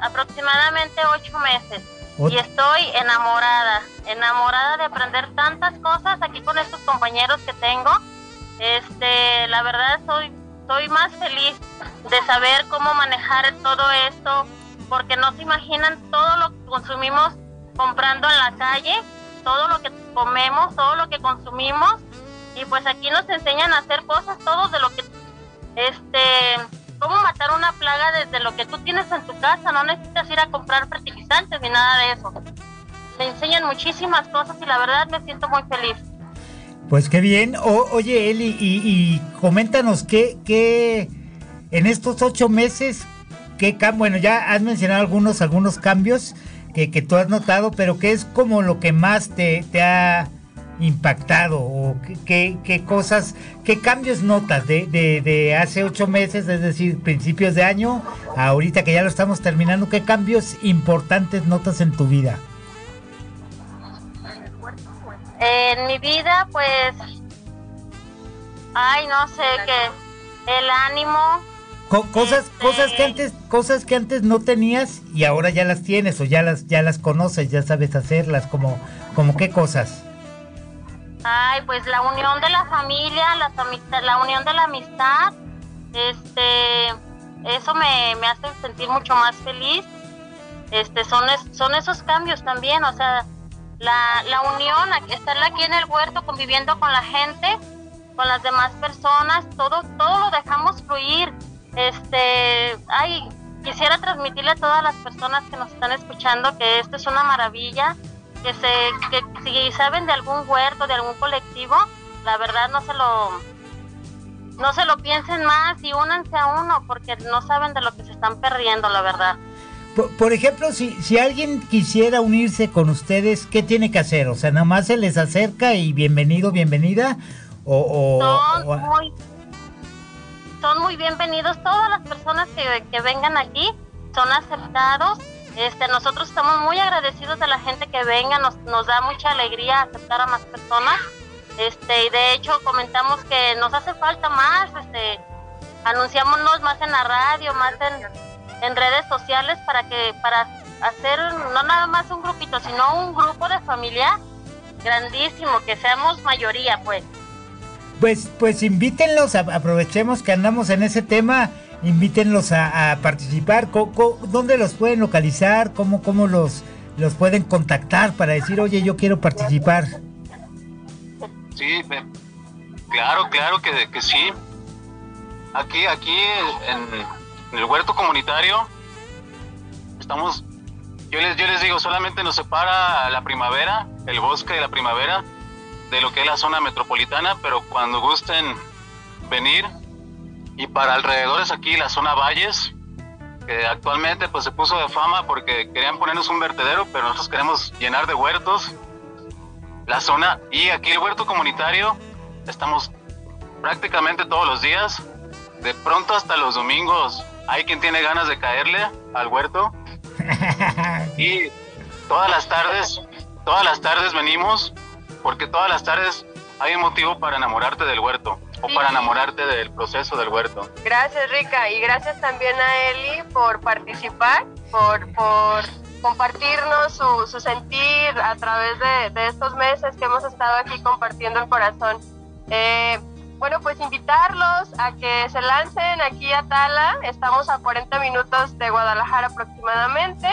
aproximadamente ocho meses y estoy enamorada, enamorada de aprender tantas cosas aquí con estos compañeros que tengo. Este, la verdad soy, soy más feliz de saber cómo manejar todo esto, porque no se imaginan todo lo que consumimos comprando en la calle, todo lo que comemos, todo lo que consumimos, y pues aquí nos enseñan a hacer cosas, todo de lo que, este, cómo matar una plaga desde lo que tú tienes en tu casa, no necesitas ir a comprar fertilizantes ni nada de eso. Me enseñan muchísimas cosas y la verdad me siento muy feliz. Pues qué bien. oye, Eli, y, coméntanos qué, qué en estos ocho meses, qué bueno, ya has mencionado algunos, algunos cambios que, que tú has notado, pero qué es como lo que más te, te ha impactado o qué, qué, cosas, qué cambios notas de, de, hace ocho meses, es decir, principios de año, ahorita que ya lo estamos terminando, qué cambios importantes notas en tu vida? En mi vida, pues, ay, no sé, que el ánimo. cosas, cosas que este antes, cosas que antes no tenías y ahora ya las tienes o ya las, ya las conoces, ya sabes hacerlas, como, como qué cosas. Ay, pues la unión de la familia, la, la unión de la amistad, este, eso me, hace sentir mucho más feliz. este, son, son esos cambios también, o sea, la, la unión, estar aquí en el huerto conviviendo con la gente, con las demás personas, todo, todo lo dejamos fluir. Este, ay, quisiera transmitirle a todas las personas que nos están escuchando que esto es una maravilla, que se, que si saben de algún huerto, de algún colectivo, la verdad no se lo, no se lo piensen más y únanse a uno porque no saben de lo que se están perdiendo, la verdad. Por, ejemplo, si, si alguien quisiera unirse con ustedes, ¿qué tiene que hacer? O sea, nada más se les acerca y bienvenido, bienvenida. O, son, muy, son muy bienvenidos todas las personas que, que vengan aquí, son aceptados. Este, nosotros estamos muy agradecidos de la gente que venga, nos, nos da mucha alegría aceptar a más personas. Este, y de hecho comentamos que nos hace falta más, este, anunciámonos más en la radio, más en en redes sociales para que para hacer no nada más un grupito, sino un grupo de familia grandísimo, que seamos mayoría, pues. Pues, pues invítenlos, aprovechemos que andamos en ese tema, invítenlos a, participar. ¿Dónde los pueden localizar? ¿Cómo, cómo los, los pueden contactar para decir, oye, yo quiero participar? Sí, claro, claro que, que sí. Aquí, aquí en, en el huerto comunitario estamos, yo les, yo les digo, solamente nos separa la primavera, el bosque de la primavera, de lo que es la zona metropolitana, pero cuando gusten venir, y para alrededores aquí la zona Valles, que actualmente pues se puso de fama porque querían ponernos un vertedero, pero nosotros queremos llenar de huertos la zona, y aquí el huerto comunitario, estamos prácticamente todos los días, de pronto hasta los domingos hay quien tiene ganas de caerle al huerto. y todas las tardes, todas las tardes venimos, porque todas las tardes hay un motivo para enamorarte del huerto o para enamorarte del proceso del huerto. Gracias, Rica, y gracias también a Eli por participar, por, por compartirnos su, su sentir a través de, de, estos meses que hemos estado aquí compartiendo el corazón. Eh, bueno, pues invitarlos a que se lancen aquí a Tala. Estamos a 40 minutos de Guadalajara aproximadamente.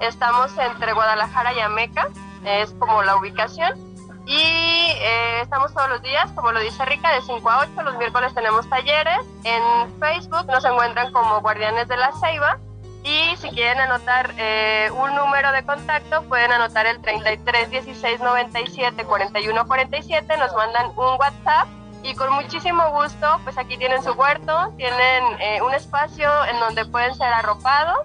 Estamos entre Guadalajara y Ameca, es como la ubicación. Y eh, estamos todos los días, como lo dice Rica, de 5 a 8. Los miércoles tenemos talleres. En Facebook nos encuentran como Guardianes de la Ceiba. Y si quieren anotar eh, un número de contacto, pueden anotar el 33 16 97 41 47. Nos mandan un WhatsApp y con muchísimo gusto, pues aquí tienen su huerto, tienen eh, un espacio en donde pueden ser arropados,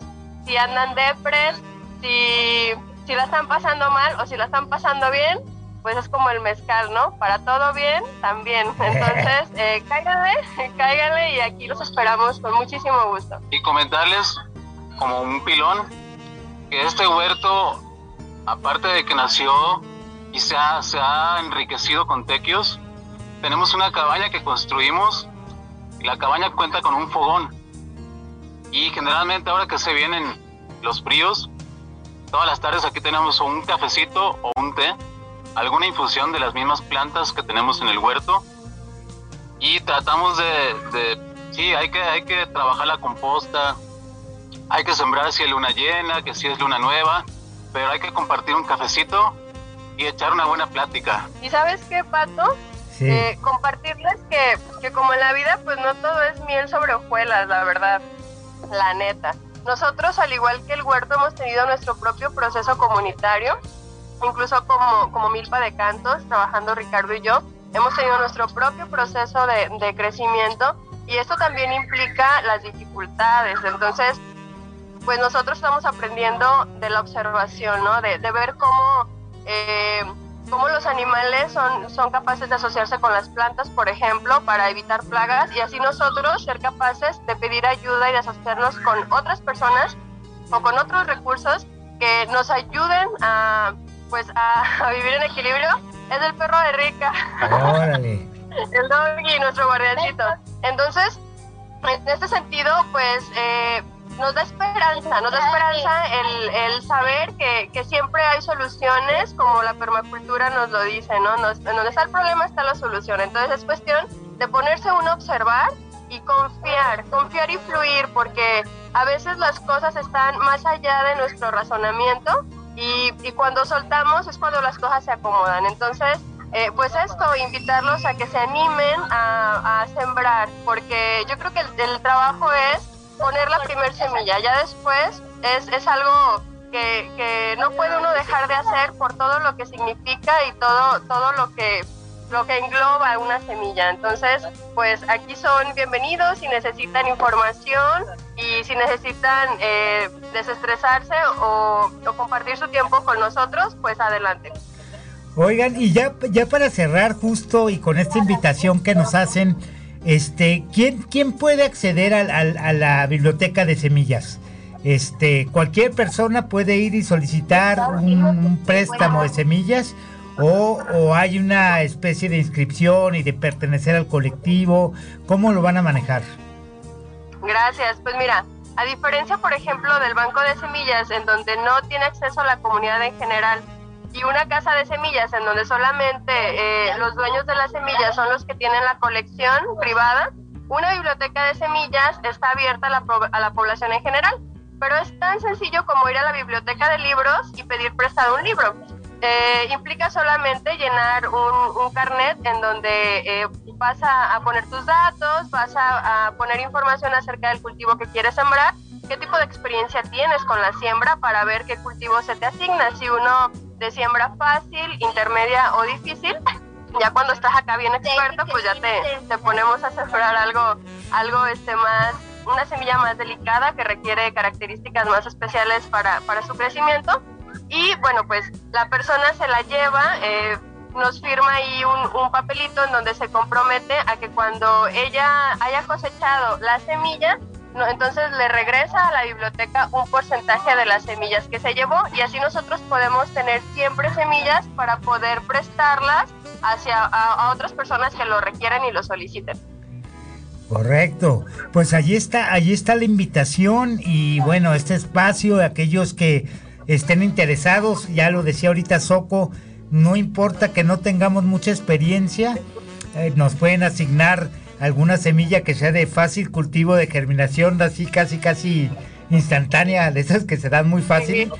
si andan depres, si, si la están pasando mal o si la están pasando bien, pues es como el mezcal, ¿no? Para todo bien, también. Entonces, eh, cáiganle, cáiganle y aquí los esperamos con muchísimo gusto. Y comentarles, como un pilón, que este huerto, aparte de que nació y se ha, se ha enriquecido con tequios, tenemos una cabaña que construimos y la cabaña cuenta con un fogón. Y generalmente ahora que se vienen los fríos, todas las tardes aquí tenemos un cafecito o un té, alguna infusión de las mismas plantas que tenemos en el huerto. Y tratamos de, de sí, hay que, hay que trabajar la composta, hay que sembrar si es luna llena, que si es luna nueva, pero hay que compartir un cafecito y echar una buena plática. ¿Y sabes qué, Pato? Eh, compartirles que, que como en la vida, pues no todo es miel sobre hojuelas, la verdad, la neta. Nosotros, al igual que el huerto, hemos tenido nuestro propio proceso comunitario, incluso como, como Milpa de Cantos, trabajando Ricardo y yo, hemos tenido nuestro propio proceso de, de crecimiento y esto también implica las dificultades. Entonces, pues nosotros estamos aprendiendo de la observación, ¿no? De, de ver cómo... Eh, cómo los animales son, son capaces de asociarse con las plantas, por ejemplo, para evitar plagas y así nosotros ser capaces de pedir ayuda y de asociarnos con otras personas o con otros recursos que nos ayuden a, pues, a, vivir en equilibrio. Es el perro de Rica. el doggy, nuestro guardiancito. Entonces, en este sentido, pues... Eh, nos da esperanza, nos da esperanza el, el saber que, que, siempre hay soluciones, como la permacultura nos lo dice, ¿no? Nos, donde está el problema está la solución. Entonces es cuestión de ponerse uno a observar y, confiar, confiar y fluir, porque a veces las cosas están más allá de nuestro razonamiento y, cuando soltamos es cuando las cosas se acomodan. Entonces, eh, pues esto, invitarlos a que se animen a, sembrar, porque yo creo que el, trabajo es poner la primer semilla, ya después es, es algo que, que, no puede uno dejar de hacer por todo lo que significa y todo, todo lo que lo que engloba una semilla. Entonces, pues aquí son bienvenidos si necesitan información y si necesitan eh, desestresarse o, compartir su tiempo con nosotros, pues adelante. Oigan, y ya, ya para cerrar justo y con esta invitación que nos hacen, este, ¿quién, quién puede acceder a, la biblioteca de semillas? Este, cualquier persona puede ir y solicitar un, préstamo de semillas o, o, hay una especie de inscripción y de pertenecer al colectivo. ¿Cómo lo van a manejar? Gracias. Pues mira, a diferencia, por ejemplo, del banco de semillas, en donde no tiene acceso a la comunidad en general, y una casa de semillas en donde solamente eh, los dueños de las semillas son los que tienen la colección privada, una biblioteca de semillas está abierta a la, a la población en general, pero es tan sencillo como ir a la biblioteca de libros y pedir prestado un libro. Eh, implica solamente llenar un, un, carnet en donde eh, vas a, poner tus datos, vas a, a poner información acerca del cultivo que quieres sembrar, qué tipo de experiencia tienes con la siembra para ver qué cultivo se te asigna. Si uno de siembra fácil, intermedia o difícil. Ya cuando estás acá bien experto, pues ya te, te ponemos a sembrar algo, algo este más, una semilla más delicada que requiere características más especiales para, para su crecimiento. Y bueno, pues la persona se la lleva, eh, nos firma ahí un, papelito en donde se compromete a que cuando ella haya cosechado la semilla, entonces le regresa a la biblioteca un porcentaje de las semillas que se llevó y así nosotros podemos tener siempre semillas para poder prestarlas hacia a, otras personas que lo requieren y lo soliciten. Correcto. Pues allí está, allí está la invitación y bueno, este espacio, aquellos que estén interesados, ya lo decía ahorita Soco, no importa que no tengamos mucha experiencia, eh, nos pueden asignar alguna semilla que sea de fácil cultivo, de germinación, así casi casi instantánea, de esas que se dan muy fácil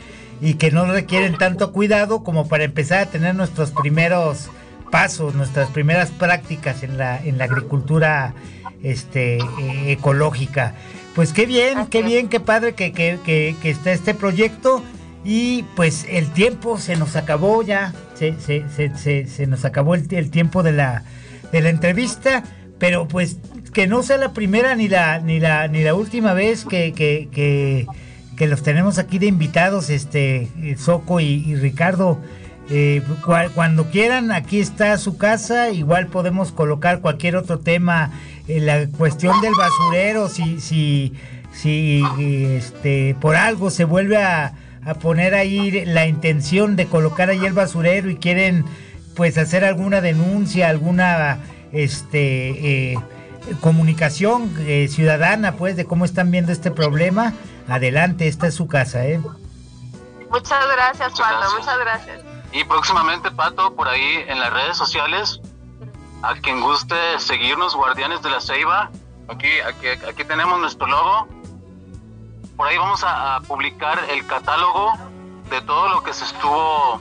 y que no requieren tanto cuidado como para empezar a tener nuestros primeros pasos, nuestras primeras prácticas en la, en la agricultura este, eh, ecológica. Pues qué bien, qué bien, qué padre que, que, que, está este proyecto y pues el tiempo se nos acabó ya, se, se, se, se nos acabó el, el tiempo de la, de la entrevista pero pues que no sea la primera ni la ni la ni la última vez que, que, que, los tenemos aquí de invitados este Soco y, Ricardo. Eh, cuando quieran aquí está su casa igual podemos colocar cualquier otro tema en la cuestión del basurero si si si este por algo se vuelve a, a poner ahí la intención de colocar ahí el basurero y quieren pues hacer alguna denuncia alguna este eh, comunicación eh, ciudadana, pues, de cómo están viendo este problema. Adelante, esta es su casa, ¿eh? Muchas gracias, Pato, muchas gracias. Y próximamente, Pato, por ahí en las redes sociales, a quien guste seguirnos, Guardianes de la Ceiba, aquí, aquí, aquí tenemos nuestro logo. Por ahí vamos a publicar el catálogo de todo lo que se estuvo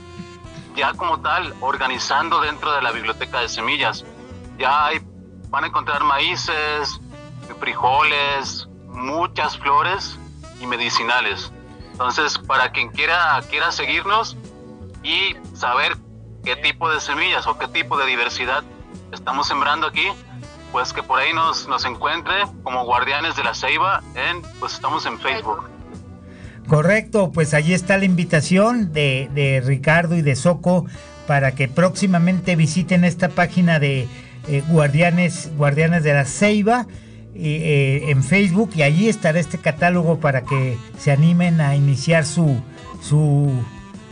ya como tal organizando dentro de la biblioteca de semillas ya van a encontrar maíces, frijoles, muchas flores y medicinales. Entonces, para quien quiera, quiera seguirnos y saber qué tipo de semillas o qué tipo de diversidad estamos sembrando aquí, pues que por ahí nos, nos encuentre como Guardianes de la Ceiba, en, pues estamos en Facebook. Correcto, pues allí está la invitación de, de Ricardo y de Soco para que próximamente visiten esta página de eh, Guardianes, Guardianes de la Ceiba eh, en Facebook y allí estará este catálogo para que se animen a iniciar su, su,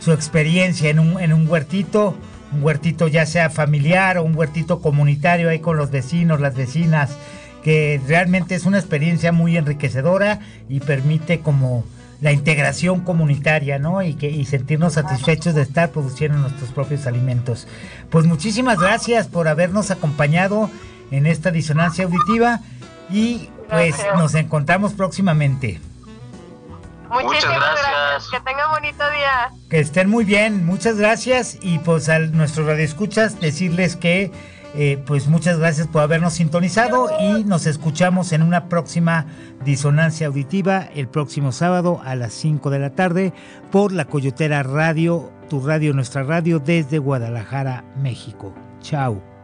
su experiencia en un, en un huertito, un huertito ya sea familiar o un huertito comunitario ahí con los vecinos, las vecinas, que realmente es una experiencia muy enriquecedora y permite como la integración comunitaria, ¿no? Y, que, y sentirnos satisfechos de estar produciendo nuestros propios alimentos. Pues muchísimas gracias por habernos acompañado en esta disonancia auditiva y pues nos encontramos próximamente. Muchísimas gracias. Que tengan bonito día. Que estén muy bien. Muchas gracias. Y pues a nuestros radioescuchas decirles que eh, pues muchas gracias por habernos sintonizado y nos escuchamos en una próxima disonancia auditiva el próximo sábado a las 5 de la tarde por la Coyotera Radio, tu radio, nuestra radio desde Guadalajara, México. Chao.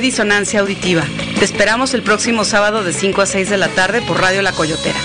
Disonancia Auditiva. Te esperamos el próximo sábado de 5 a 6 de la tarde por Radio La Coyotera.